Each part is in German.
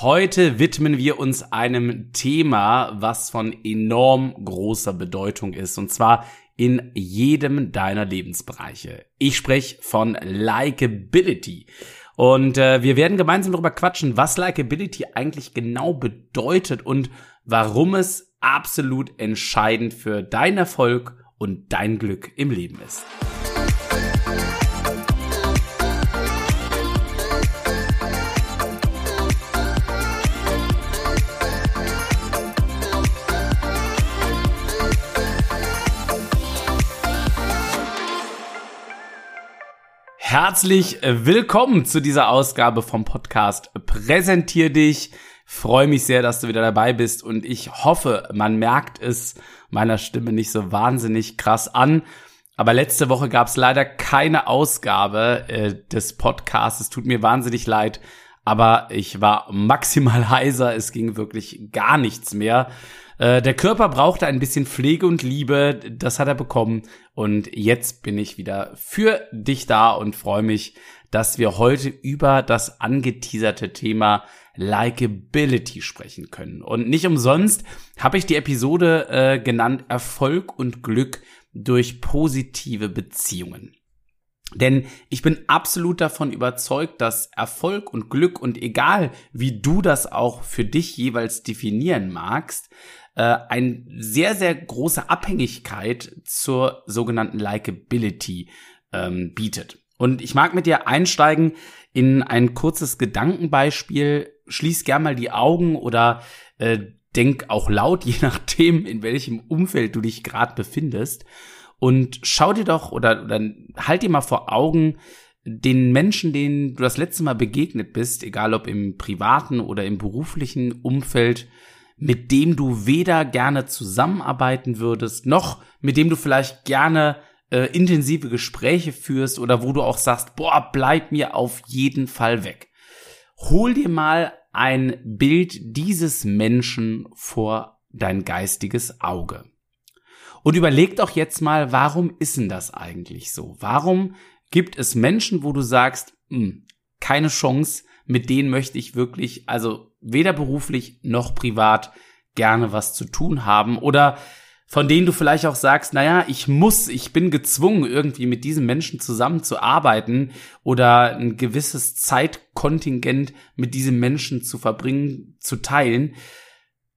Heute widmen wir uns einem Thema, was von enorm großer Bedeutung ist, und zwar in jedem deiner Lebensbereiche. Ich spreche von Likeability. Und äh, wir werden gemeinsam darüber quatschen, was Likeability eigentlich genau bedeutet und warum es absolut entscheidend für deinen Erfolg und dein Glück im Leben ist. Herzlich äh, willkommen zu dieser Ausgabe vom Podcast Präsentier dich. Freue mich sehr, dass du wieder dabei bist und ich hoffe, man merkt es meiner Stimme nicht so wahnsinnig krass an. Aber letzte Woche gab es leider keine Ausgabe äh, des Podcasts. Es tut mir wahnsinnig leid, aber ich war maximal heiser. Es ging wirklich gar nichts mehr. Äh, der Körper brauchte ein bisschen Pflege und Liebe, das hat er bekommen. Und jetzt bin ich wieder für dich da und freue mich, dass wir heute über das angeteaserte Thema Likeability sprechen können. Und nicht umsonst habe ich die Episode äh, genannt Erfolg und Glück durch positive Beziehungen. Denn ich bin absolut davon überzeugt, dass Erfolg und Glück und egal wie du das auch für dich jeweils definieren magst, äh, eine sehr, sehr große Abhängigkeit zur sogenannten Likeability ähm, bietet. Und ich mag mit dir einsteigen in ein kurzes Gedankenbeispiel. Schließ gern mal die Augen oder äh, denk auch laut, je nachdem, in welchem Umfeld du dich gerade befindest. Und schau dir doch oder, oder halt dir mal vor Augen, den Menschen, denen du das letzte Mal begegnet bist, egal ob im privaten oder im beruflichen Umfeld, mit dem du weder gerne zusammenarbeiten würdest, noch mit dem du vielleicht gerne äh, intensive Gespräche führst oder wo du auch sagst, boah, bleib mir auf jeden Fall weg. Hol dir mal ein Bild dieses Menschen vor dein geistiges Auge. Und überleg doch jetzt mal, warum ist denn das eigentlich so? Warum gibt es Menschen, wo du sagst, mh, hm, keine Chance, mit denen möchte ich wirklich, also weder beruflich noch privat gerne was zu tun haben oder von denen du vielleicht auch sagst, naja, ich muss, ich bin gezwungen, irgendwie mit diesen Menschen zusammenzuarbeiten oder ein gewisses Zeitkontingent mit diesen Menschen zu verbringen, zu teilen.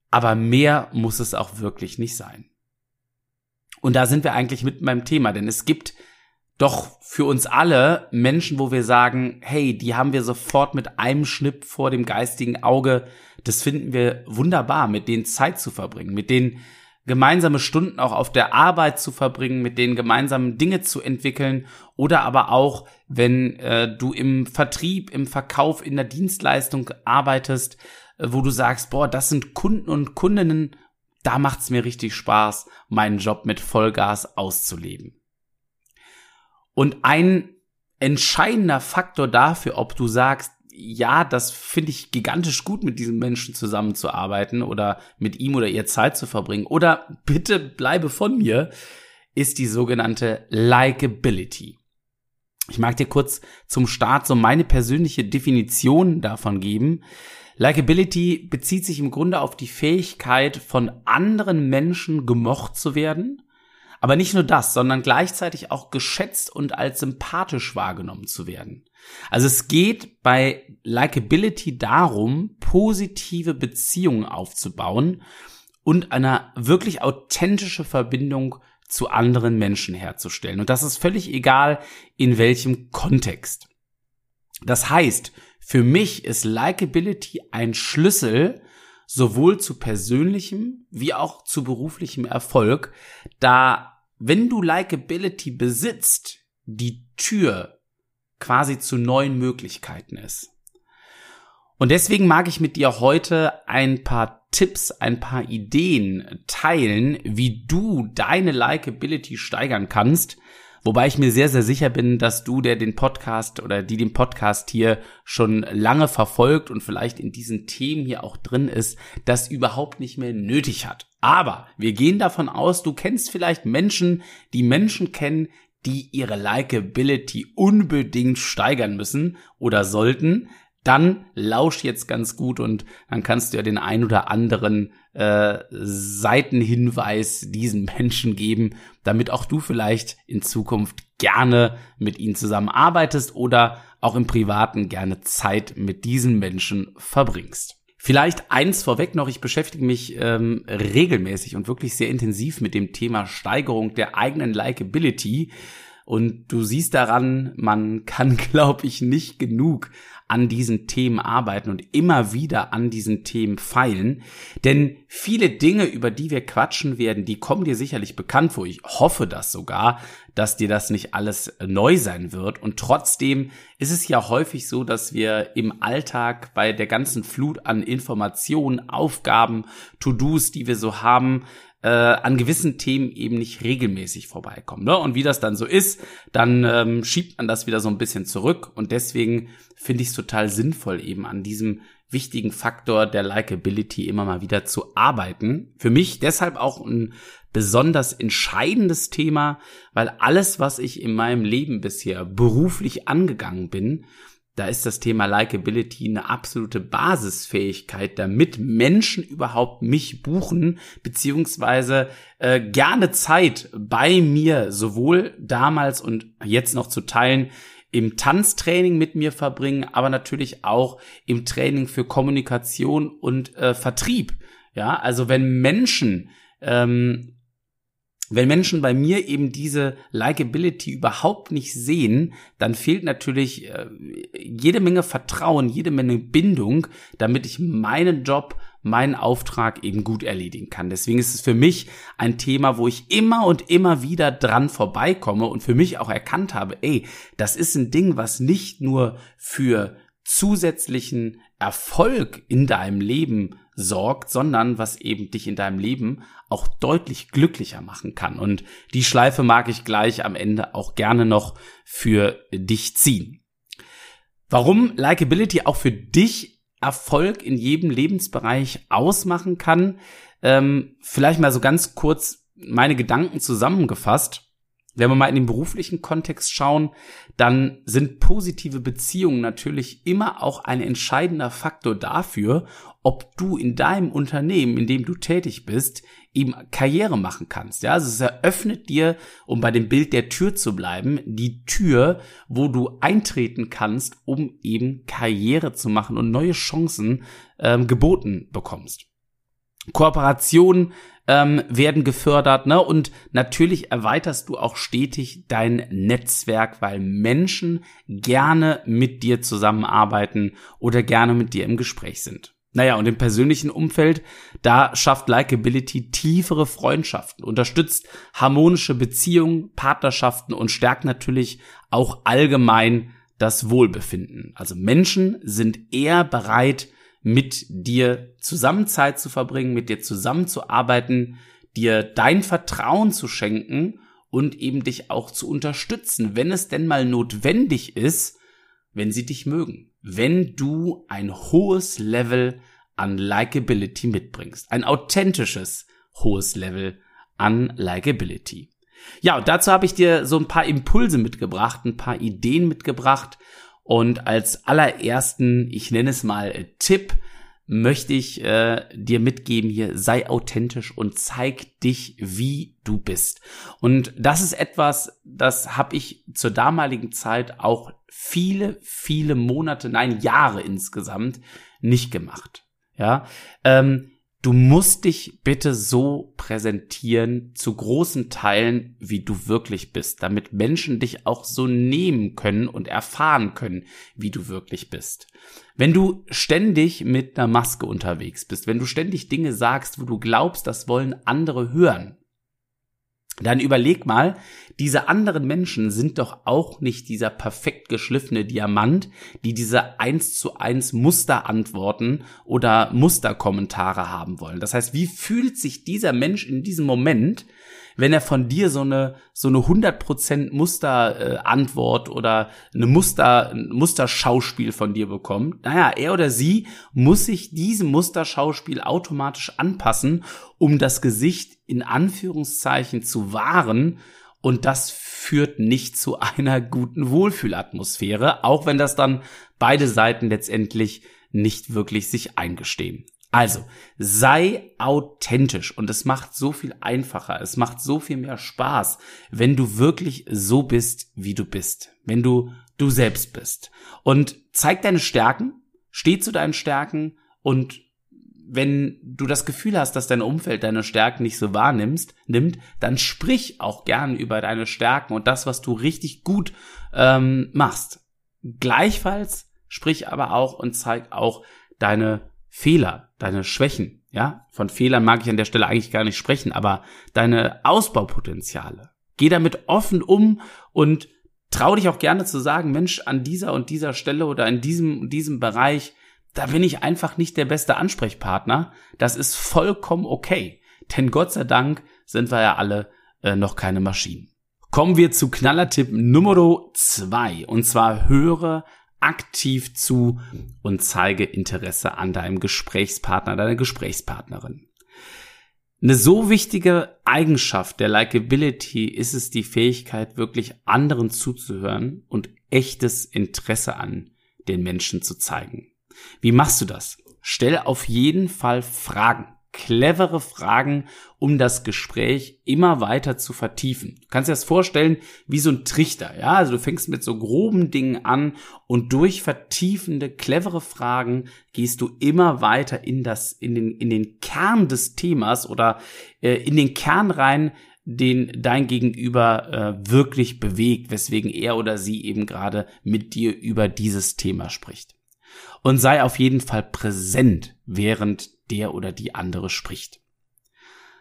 Aber mehr muss es auch wirklich nicht sein. Und da sind wir eigentlich mit meinem Thema, denn es gibt doch für uns alle Menschen, wo wir sagen, hey, die haben wir sofort mit einem Schnipp vor dem geistigen Auge. Das finden wir wunderbar, mit denen Zeit zu verbringen, mit denen gemeinsame Stunden auch auf der Arbeit zu verbringen, mit denen gemeinsam Dinge zu entwickeln oder aber auch, wenn äh, du im Vertrieb, im Verkauf, in der Dienstleistung arbeitest, äh, wo du sagst, boah, das sind Kunden und Kundinnen, da macht's mir richtig Spaß, meinen Job mit Vollgas auszuleben. Und ein entscheidender Faktor dafür, ob du sagst, ja, das finde ich gigantisch gut, mit diesem Menschen zusammenzuarbeiten oder mit ihm oder ihr Zeit zu verbringen oder bitte bleibe von mir, ist die sogenannte Likeability. Ich mag dir kurz zum Start so meine persönliche Definition davon geben. Likeability bezieht sich im Grunde auf die Fähigkeit, von anderen Menschen gemocht zu werden aber nicht nur das, sondern gleichzeitig auch geschätzt und als sympathisch wahrgenommen zu werden. Also es geht bei Likeability darum, positive Beziehungen aufzubauen und eine wirklich authentische Verbindung zu anderen Menschen herzustellen. Und das ist völlig egal, in welchem Kontext. Das heißt, für mich ist Likeability ein Schlüssel sowohl zu persönlichem wie auch zu beruflichem Erfolg, da wenn du Likeability besitzt, die Tür quasi zu neuen Möglichkeiten ist. Und deswegen mag ich mit dir heute ein paar Tipps, ein paar Ideen teilen, wie du deine Likeability steigern kannst, Wobei ich mir sehr, sehr sicher bin, dass du, der den Podcast oder die den Podcast hier schon lange verfolgt und vielleicht in diesen Themen hier auch drin ist, das überhaupt nicht mehr nötig hat. Aber wir gehen davon aus, du kennst vielleicht Menschen, die Menschen kennen, die ihre Likeability unbedingt steigern müssen oder sollten, dann lausch jetzt ganz gut und dann kannst du ja den ein oder anderen äh, Seitenhinweis diesen Menschen geben, damit auch du vielleicht in Zukunft gerne mit ihnen zusammenarbeitest oder auch im Privaten gerne Zeit mit diesen Menschen verbringst. Vielleicht eins vorweg noch, ich beschäftige mich ähm, regelmäßig und wirklich sehr intensiv mit dem Thema Steigerung der eigenen Likability. Und du siehst daran, man kann, glaube ich, nicht genug an diesen Themen arbeiten und immer wieder an diesen Themen feilen. Denn viele Dinge, über die wir quatschen werden, die kommen dir sicherlich bekannt vor. Ich hoffe das sogar, dass dir das nicht alles neu sein wird. Und trotzdem ist es ja häufig so, dass wir im Alltag bei der ganzen Flut an Informationen, Aufgaben, To-Dos, die wir so haben, äh, an gewissen Themen eben nicht regelmäßig vorbeikommen. Ne? Und wie das dann so ist, dann ähm, schiebt man das wieder so ein bisschen zurück. Und deswegen finde ich es total sinnvoll, eben an diesem wichtigen Faktor der Likability immer mal wieder zu arbeiten. Für mich deshalb auch ein besonders entscheidendes Thema, weil alles, was ich in meinem Leben bisher beruflich angegangen bin, da ist das Thema Likability eine absolute Basisfähigkeit, damit Menschen überhaupt mich buchen, beziehungsweise äh, gerne Zeit bei mir sowohl damals und jetzt noch zu teilen im Tanztraining mit mir verbringen, aber natürlich auch im Training für Kommunikation und äh, Vertrieb. Ja, also wenn Menschen ähm, wenn Menschen bei mir eben diese Likability überhaupt nicht sehen, dann fehlt natürlich äh, jede Menge Vertrauen, jede Menge Bindung, damit ich meinen Job, meinen Auftrag eben gut erledigen kann. Deswegen ist es für mich ein Thema, wo ich immer und immer wieder dran vorbeikomme und für mich auch erkannt habe, ey, das ist ein Ding, was nicht nur für zusätzlichen Erfolg in deinem Leben sorgt, sondern was eben dich in deinem Leben auch deutlich glücklicher machen kann. Und die Schleife mag ich gleich am Ende auch gerne noch für dich ziehen. Warum Likeability auch für dich Erfolg in jedem Lebensbereich ausmachen kann, ähm, vielleicht mal so ganz kurz meine Gedanken zusammengefasst. Wenn wir mal in den beruflichen Kontext schauen, dann sind positive Beziehungen natürlich immer auch ein entscheidender Faktor dafür, ob du in deinem Unternehmen, in dem du tätig bist, eben Karriere machen kannst. Ja, also es eröffnet dir, um bei dem Bild der Tür zu bleiben, die Tür, wo du eintreten kannst, um eben Karriere zu machen und neue Chancen ähm, geboten bekommst. Kooperationen ähm, werden gefördert, ne? Und natürlich erweiterst du auch stetig dein Netzwerk, weil Menschen gerne mit dir zusammenarbeiten oder gerne mit dir im Gespräch sind. Naja, und im persönlichen Umfeld, da schafft Likeability tiefere Freundschaften, unterstützt harmonische Beziehungen, Partnerschaften und stärkt natürlich auch allgemein das Wohlbefinden. Also Menschen sind eher bereit, mit dir zusammen Zeit zu verbringen, mit dir zusammenzuarbeiten, dir dein Vertrauen zu schenken und eben dich auch zu unterstützen, wenn es denn mal notwendig ist, wenn sie dich mögen. Wenn du ein hohes Level an Likability mitbringst. Ein authentisches hohes Level an Likability. Ja, und dazu habe ich dir so ein paar Impulse mitgebracht, ein paar Ideen mitgebracht und als allerersten, ich nenne es mal äh, Tipp, möchte ich äh, dir mitgeben hier, sei authentisch und zeig dich, wie du bist. Und das ist etwas, das habe ich zur damaligen Zeit auch viele, viele Monate, nein, Jahre insgesamt nicht gemacht. Ja, ähm, Du musst dich bitte so präsentieren, zu großen Teilen, wie du wirklich bist, damit Menschen dich auch so nehmen können und erfahren können, wie du wirklich bist. Wenn du ständig mit einer Maske unterwegs bist, wenn du ständig Dinge sagst, wo du glaubst, das wollen andere hören, dann überleg mal, diese anderen Menschen sind doch auch nicht dieser perfekt geschliffene Diamant, die diese eins zu eins Musterantworten oder Musterkommentare haben wollen. Das heißt, wie fühlt sich dieser Mensch in diesem Moment, wenn er von dir so eine so eine 100% Musterantwort äh, oder eine Muster ein Musterschauspiel von dir bekommt, naja, er oder sie muss sich diesem Musterschauspiel automatisch anpassen, um das Gesicht in Anführungszeichen zu wahren und das führt nicht zu einer guten Wohlfühlatmosphäre, auch wenn das dann beide Seiten letztendlich nicht wirklich sich eingestehen. Also, sei authentisch und es macht so viel einfacher, es macht so viel mehr Spaß, wenn du wirklich so bist, wie du bist, wenn du du selbst bist. Und zeig deine Stärken, steh zu deinen Stärken und wenn du das Gefühl hast, dass dein Umfeld deine Stärken nicht so wahrnimmst, nimmt, dann sprich auch gern über deine Stärken und das, was du richtig gut ähm, machst. Gleichfalls sprich aber auch und zeig auch deine Fehler, deine Schwächen. Ja, von Fehlern mag ich an der Stelle eigentlich gar nicht sprechen, aber deine Ausbaupotenziale. Geh damit offen um und trau dich auch gerne zu sagen, Mensch, an dieser und dieser Stelle oder in diesem, diesem Bereich da bin ich einfach nicht der beste Ansprechpartner. Das ist vollkommen okay. Denn Gott sei Dank sind wir ja alle äh, noch keine Maschinen. Kommen wir zu Knallertipp Nummer zwei Und zwar höre aktiv zu und zeige Interesse an deinem Gesprächspartner, deiner Gesprächspartnerin. Eine so wichtige Eigenschaft der Likeability ist es die Fähigkeit, wirklich anderen zuzuhören und echtes Interesse an den Menschen zu zeigen. Wie machst du das? Stell auf jeden Fall Fragen. Clevere Fragen, um das Gespräch immer weiter zu vertiefen. Du kannst dir das vorstellen wie so ein Trichter, ja? Also du fängst mit so groben Dingen an und durch vertiefende, clevere Fragen gehst du immer weiter in das, in den, in den Kern des Themas oder äh, in den Kern rein, den dein Gegenüber äh, wirklich bewegt, weswegen er oder sie eben gerade mit dir über dieses Thema spricht und sei auf jeden Fall präsent, während der oder die andere spricht.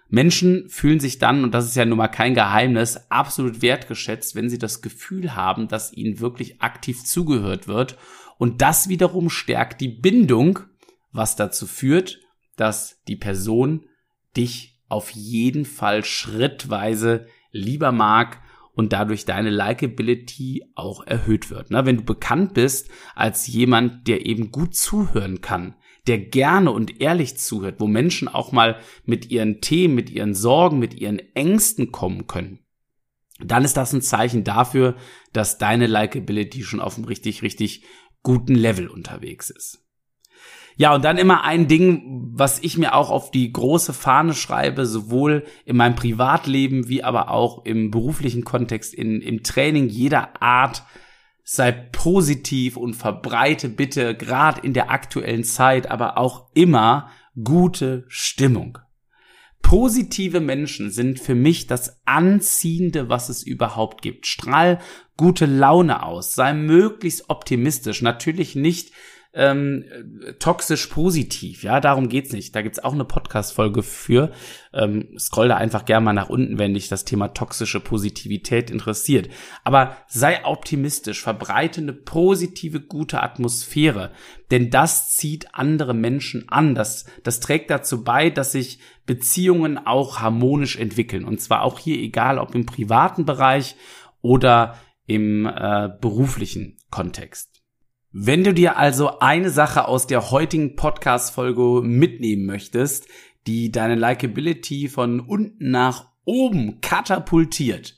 Menschen fühlen sich dann, und das ist ja nun mal kein Geheimnis, absolut wertgeschätzt, wenn sie das Gefühl haben, dass ihnen wirklich aktiv zugehört wird. Und das wiederum stärkt die Bindung, was dazu führt, dass die Person dich auf jeden Fall schrittweise lieber mag und dadurch deine Likeability auch erhöht wird. Ne? Wenn du bekannt bist als jemand, der eben gut zuhören kann, der gerne und ehrlich zuhört, wo Menschen auch mal mit ihren Themen, mit ihren Sorgen, mit ihren Ängsten kommen können, dann ist das ein Zeichen dafür, dass deine Likeability schon auf einem richtig, richtig guten Level unterwegs ist. Ja, und dann immer ein Ding, was ich mir auch auf die große Fahne schreibe, sowohl in meinem Privatleben wie aber auch im beruflichen Kontext, in, im Training jeder Art. Sei positiv und verbreite bitte gerade in der aktuellen Zeit, aber auch immer gute Stimmung. Positive Menschen sind für mich das Anziehende, was es überhaupt gibt. Strahl gute Laune aus, sei möglichst optimistisch. Natürlich nicht ähm, toxisch positiv. Ja, darum geht's nicht. Da gibt's auch eine Podcast-Folge für. Ähm, scroll da einfach gerne mal nach unten, wenn dich das Thema toxische Positivität interessiert. Aber sei optimistisch, verbreite eine positive, gute Atmosphäre. Denn das zieht andere Menschen an. Das, das trägt dazu bei, dass sich Beziehungen auch harmonisch entwickeln. Und zwar auch hier, egal ob im privaten Bereich oder im äh, beruflichen Kontext. Wenn du dir also eine Sache aus der heutigen Podcast-Folge mitnehmen möchtest, die deine Likability von unten nach oben katapultiert,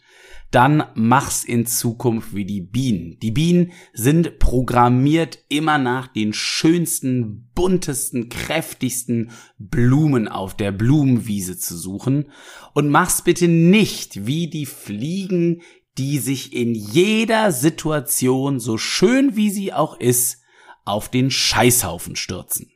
dann mach's in Zukunft wie die Bienen. Die Bienen sind programmiert, immer nach den schönsten, buntesten, kräftigsten Blumen auf der Blumenwiese zu suchen. Und mach's bitte nicht wie die Fliegen, die sich in jeder Situation, so schön wie sie auch ist, auf den Scheißhaufen stürzen.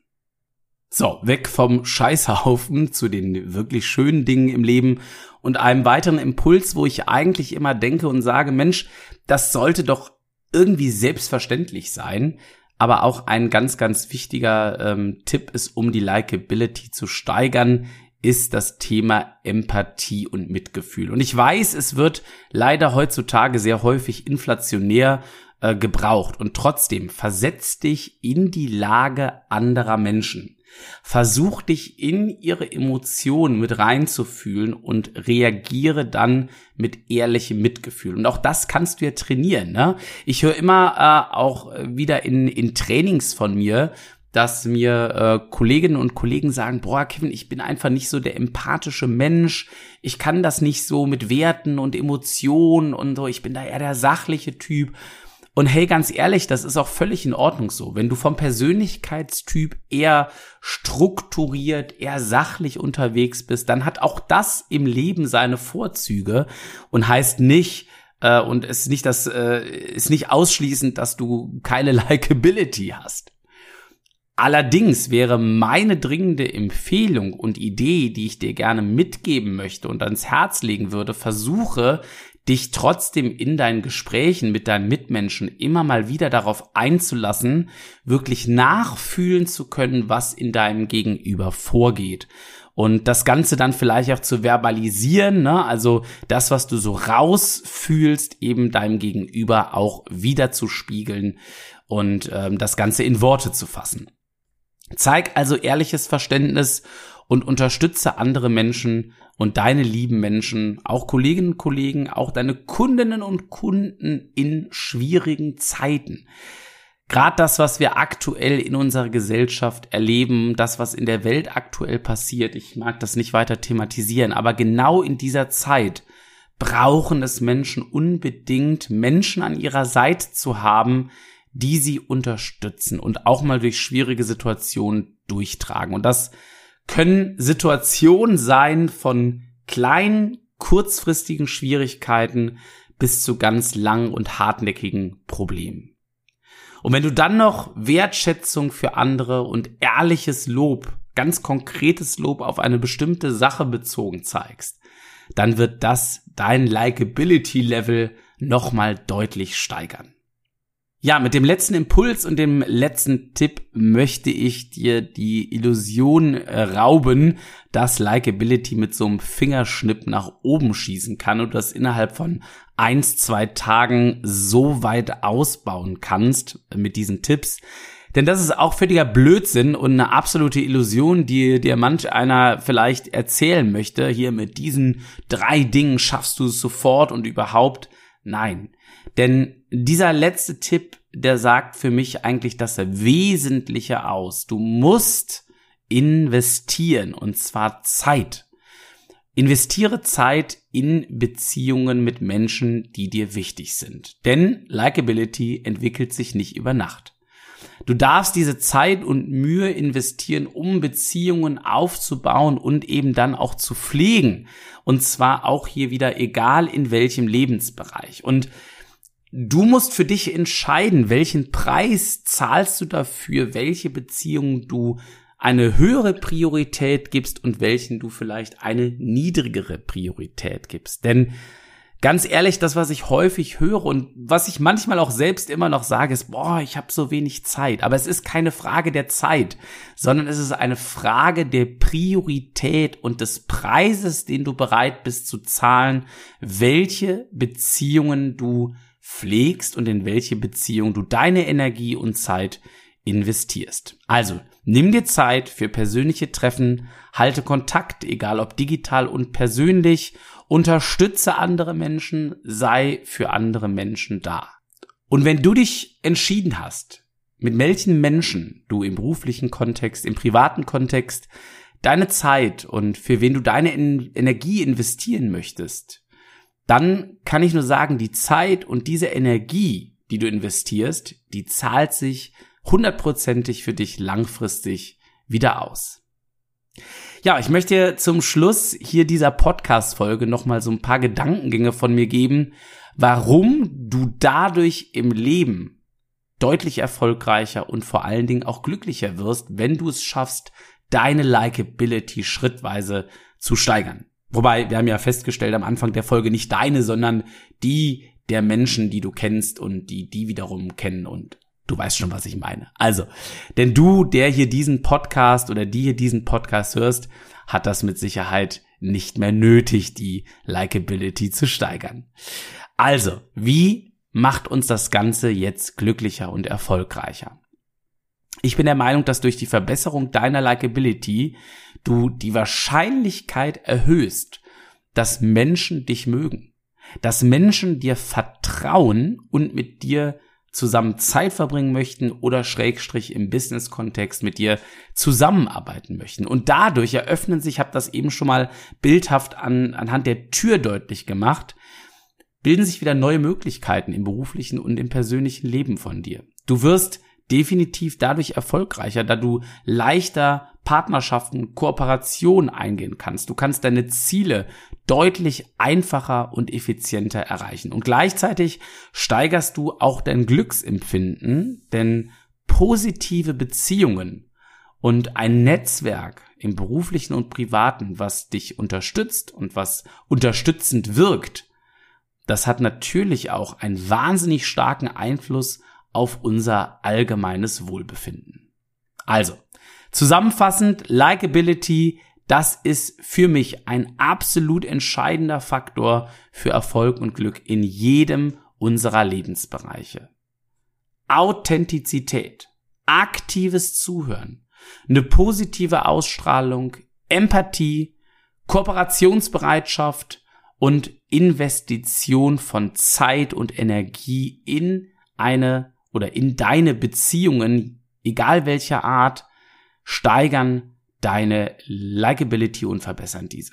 So, weg vom Scheißhaufen zu den wirklich schönen Dingen im Leben und einem weiteren Impuls, wo ich eigentlich immer denke und sage, Mensch, das sollte doch irgendwie selbstverständlich sein. Aber auch ein ganz, ganz wichtiger ähm, Tipp ist, um die Likability zu steigern, ist das Thema Empathie und Mitgefühl. Und ich weiß, es wird leider heutzutage sehr häufig inflationär äh, gebraucht. Und trotzdem, versetz dich in die Lage anderer Menschen. Versuch dich in ihre Emotionen mit reinzufühlen und reagiere dann mit ehrlichem Mitgefühl. Und auch das kannst du ja trainieren. Ne? Ich höre immer äh, auch wieder in, in Trainings von mir, dass mir äh, Kolleginnen und Kollegen sagen, boah, Kevin, ich bin einfach nicht so der empathische Mensch. Ich kann das nicht so mit Werten und Emotionen und so. Ich bin da eher der sachliche Typ. Und hey, ganz ehrlich, das ist auch völlig in Ordnung so. Wenn du vom Persönlichkeitstyp eher strukturiert, eher sachlich unterwegs bist, dann hat auch das im Leben seine Vorzüge und heißt nicht, äh, und es ist nicht das, äh, ist nicht ausschließend, dass du keine Likability hast. Allerdings wäre meine dringende Empfehlung und Idee, die ich dir gerne mitgeben möchte und ans Herz legen würde, versuche dich trotzdem in deinen Gesprächen mit deinen Mitmenschen immer mal wieder darauf einzulassen, wirklich nachfühlen zu können, was in deinem Gegenüber vorgeht. Und das Ganze dann vielleicht auch zu verbalisieren, ne? also das, was du so rausfühlst, eben deinem Gegenüber auch wieder zu spiegeln und ähm, das Ganze in Worte zu fassen. Zeig also ehrliches Verständnis und unterstütze andere Menschen und deine lieben Menschen, auch Kolleginnen und Kollegen, auch deine Kundinnen und Kunden in schwierigen Zeiten. Gerade das, was wir aktuell in unserer Gesellschaft erleben, das, was in der Welt aktuell passiert, ich mag das nicht weiter thematisieren, aber genau in dieser Zeit brauchen es Menschen unbedingt, Menschen an ihrer Seite zu haben, die sie unterstützen und auch mal durch schwierige Situationen durchtragen. Und das können Situationen sein von kleinen, kurzfristigen Schwierigkeiten bis zu ganz langen und hartnäckigen Problemen. Und wenn du dann noch Wertschätzung für andere und ehrliches Lob, ganz konkretes Lob auf eine bestimmte Sache bezogen zeigst, dann wird das dein Likability Level nochmal deutlich steigern. Ja, mit dem letzten Impuls und dem letzten Tipp möchte ich dir die Illusion äh, rauben, dass Likeability mit so einem Fingerschnipp nach oben schießen kann und das innerhalb von eins, zwei Tagen so weit ausbauen kannst mit diesen Tipps. Denn das ist auch völliger Blödsinn und eine absolute Illusion, die dir manch einer vielleicht erzählen möchte. Hier mit diesen drei Dingen schaffst du es sofort und überhaupt. Nein. Denn dieser letzte Tipp, der sagt für mich eigentlich das Wesentliche aus. Du musst investieren und zwar Zeit. Investiere Zeit in Beziehungen mit Menschen, die dir wichtig sind. Denn Likeability entwickelt sich nicht über Nacht. Du darfst diese Zeit und Mühe investieren, um Beziehungen aufzubauen und eben dann auch zu pflegen. Und zwar auch hier wieder egal in welchem Lebensbereich. Und Du musst für dich entscheiden, welchen Preis zahlst du dafür, welche Beziehung du eine höhere Priorität gibst und welchen du vielleicht eine niedrigere Priorität gibst. Denn ganz ehrlich, das, was ich häufig höre und was ich manchmal auch selbst immer noch sage, ist, boah, ich habe so wenig Zeit. Aber es ist keine Frage der Zeit, sondern es ist eine Frage der Priorität und des Preises, den du bereit bist zu zahlen, welche Beziehungen du pflegst und in welche Beziehung du deine Energie und Zeit investierst. Also, nimm dir Zeit für persönliche Treffen, halte Kontakt, egal ob digital und persönlich, unterstütze andere Menschen, sei für andere Menschen da. Und wenn du dich entschieden hast, mit welchen Menschen du im beruflichen Kontext, im privaten Kontext deine Zeit und für wen du deine Energie investieren möchtest, dann kann ich nur sagen, die Zeit und diese Energie, die du investierst, die zahlt sich hundertprozentig für dich langfristig wieder aus. Ja, ich möchte zum Schluss hier dieser Podcast-Folge nochmal so ein paar Gedankengänge von mir geben, warum du dadurch im Leben deutlich erfolgreicher und vor allen Dingen auch glücklicher wirst, wenn du es schaffst, deine Likeability schrittweise zu steigern. Wobei, wir haben ja festgestellt am Anfang der Folge nicht deine, sondern die der Menschen, die du kennst und die die wiederum kennen und du weißt schon, was ich meine. Also, denn du, der hier diesen Podcast oder die hier diesen Podcast hörst, hat das mit Sicherheit nicht mehr nötig, die Likeability zu steigern. Also, wie macht uns das Ganze jetzt glücklicher und erfolgreicher? Ich bin der Meinung, dass durch die Verbesserung deiner Likability du die Wahrscheinlichkeit erhöhst, dass Menschen dich mögen, dass Menschen dir vertrauen und mit dir zusammen Zeit verbringen möchten oder schrägstrich im Business-Kontext mit dir zusammenarbeiten möchten. Und dadurch eröffnen sich, ich habe das eben schon mal bildhaft an, anhand der Tür deutlich gemacht, bilden sich wieder neue Möglichkeiten im beruflichen und im persönlichen Leben von dir. Du wirst definitiv dadurch erfolgreicher, da du leichter Partnerschaften, Kooperationen eingehen kannst. Du kannst deine Ziele deutlich einfacher und effizienter erreichen. Und gleichzeitig steigerst du auch dein Glücksempfinden, denn positive Beziehungen und ein Netzwerk im beruflichen und privaten, was dich unterstützt und was unterstützend wirkt, das hat natürlich auch einen wahnsinnig starken Einfluss auf unser allgemeines Wohlbefinden. Also, zusammenfassend, Likeability, das ist für mich ein absolut entscheidender Faktor für Erfolg und Glück in jedem unserer Lebensbereiche. Authentizität, aktives Zuhören, eine positive Ausstrahlung, Empathie, Kooperationsbereitschaft und Investition von Zeit und Energie in eine oder in deine Beziehungen, egal welcher Art, steigern deine Likability und verbessern diese.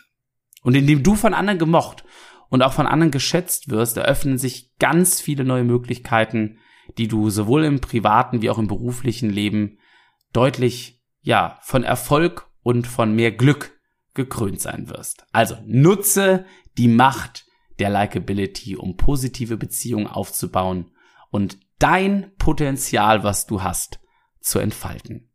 Und indem du von anderen gemocht und auch von anderen geschätzt wirst, eröffnen sich ganz viele neue Möglichkeiten, die du sowohl im privaten wie auch im beruflichen Leben deutlich, ja, von Erfolg und von mehr Glück gekrönt sein wirst. Also nutze die Macht der Likability, um positive Beziehungen aufzubauen und dein Potenzial, was du hast, zu entfalten.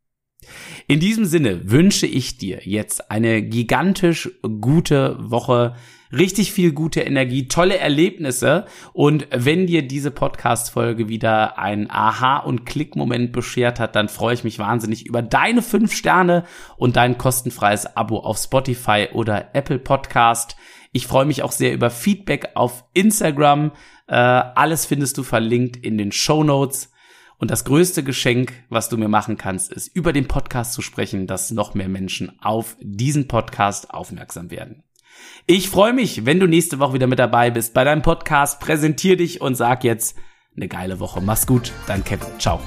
In diesem Sinne wünsche ich dir jetzt eine gigantisch gute Woche, richtig viel gute Energie, tolle Erlebnisse und wenn dir diese Podcast-Folge wieder ein Aha- und Klick-Moment beschert hat, dann freue ich mich wahnsinnig über deine fünf Sterne und dein kostenfreies Abo auf Spotify oder Apple Podcast. Ich freue mich auch sehr über Feedback auf Instagram. Äh, alles findest du verlinkt in den Show Notes. Und das größte Geschenk, was du mir machen kannst, ist, über den Podcast zu sprechen, dass noch mehr Menschen auf diesen Podcast aufmerksam werden. Ich freue mich, wenn du nächste Woche wieder mit dabei bist bei deinem Podcast. Präsentier dich und sag jetzt eine geile Woche. Mach's gut, dein Kevin. Ciao.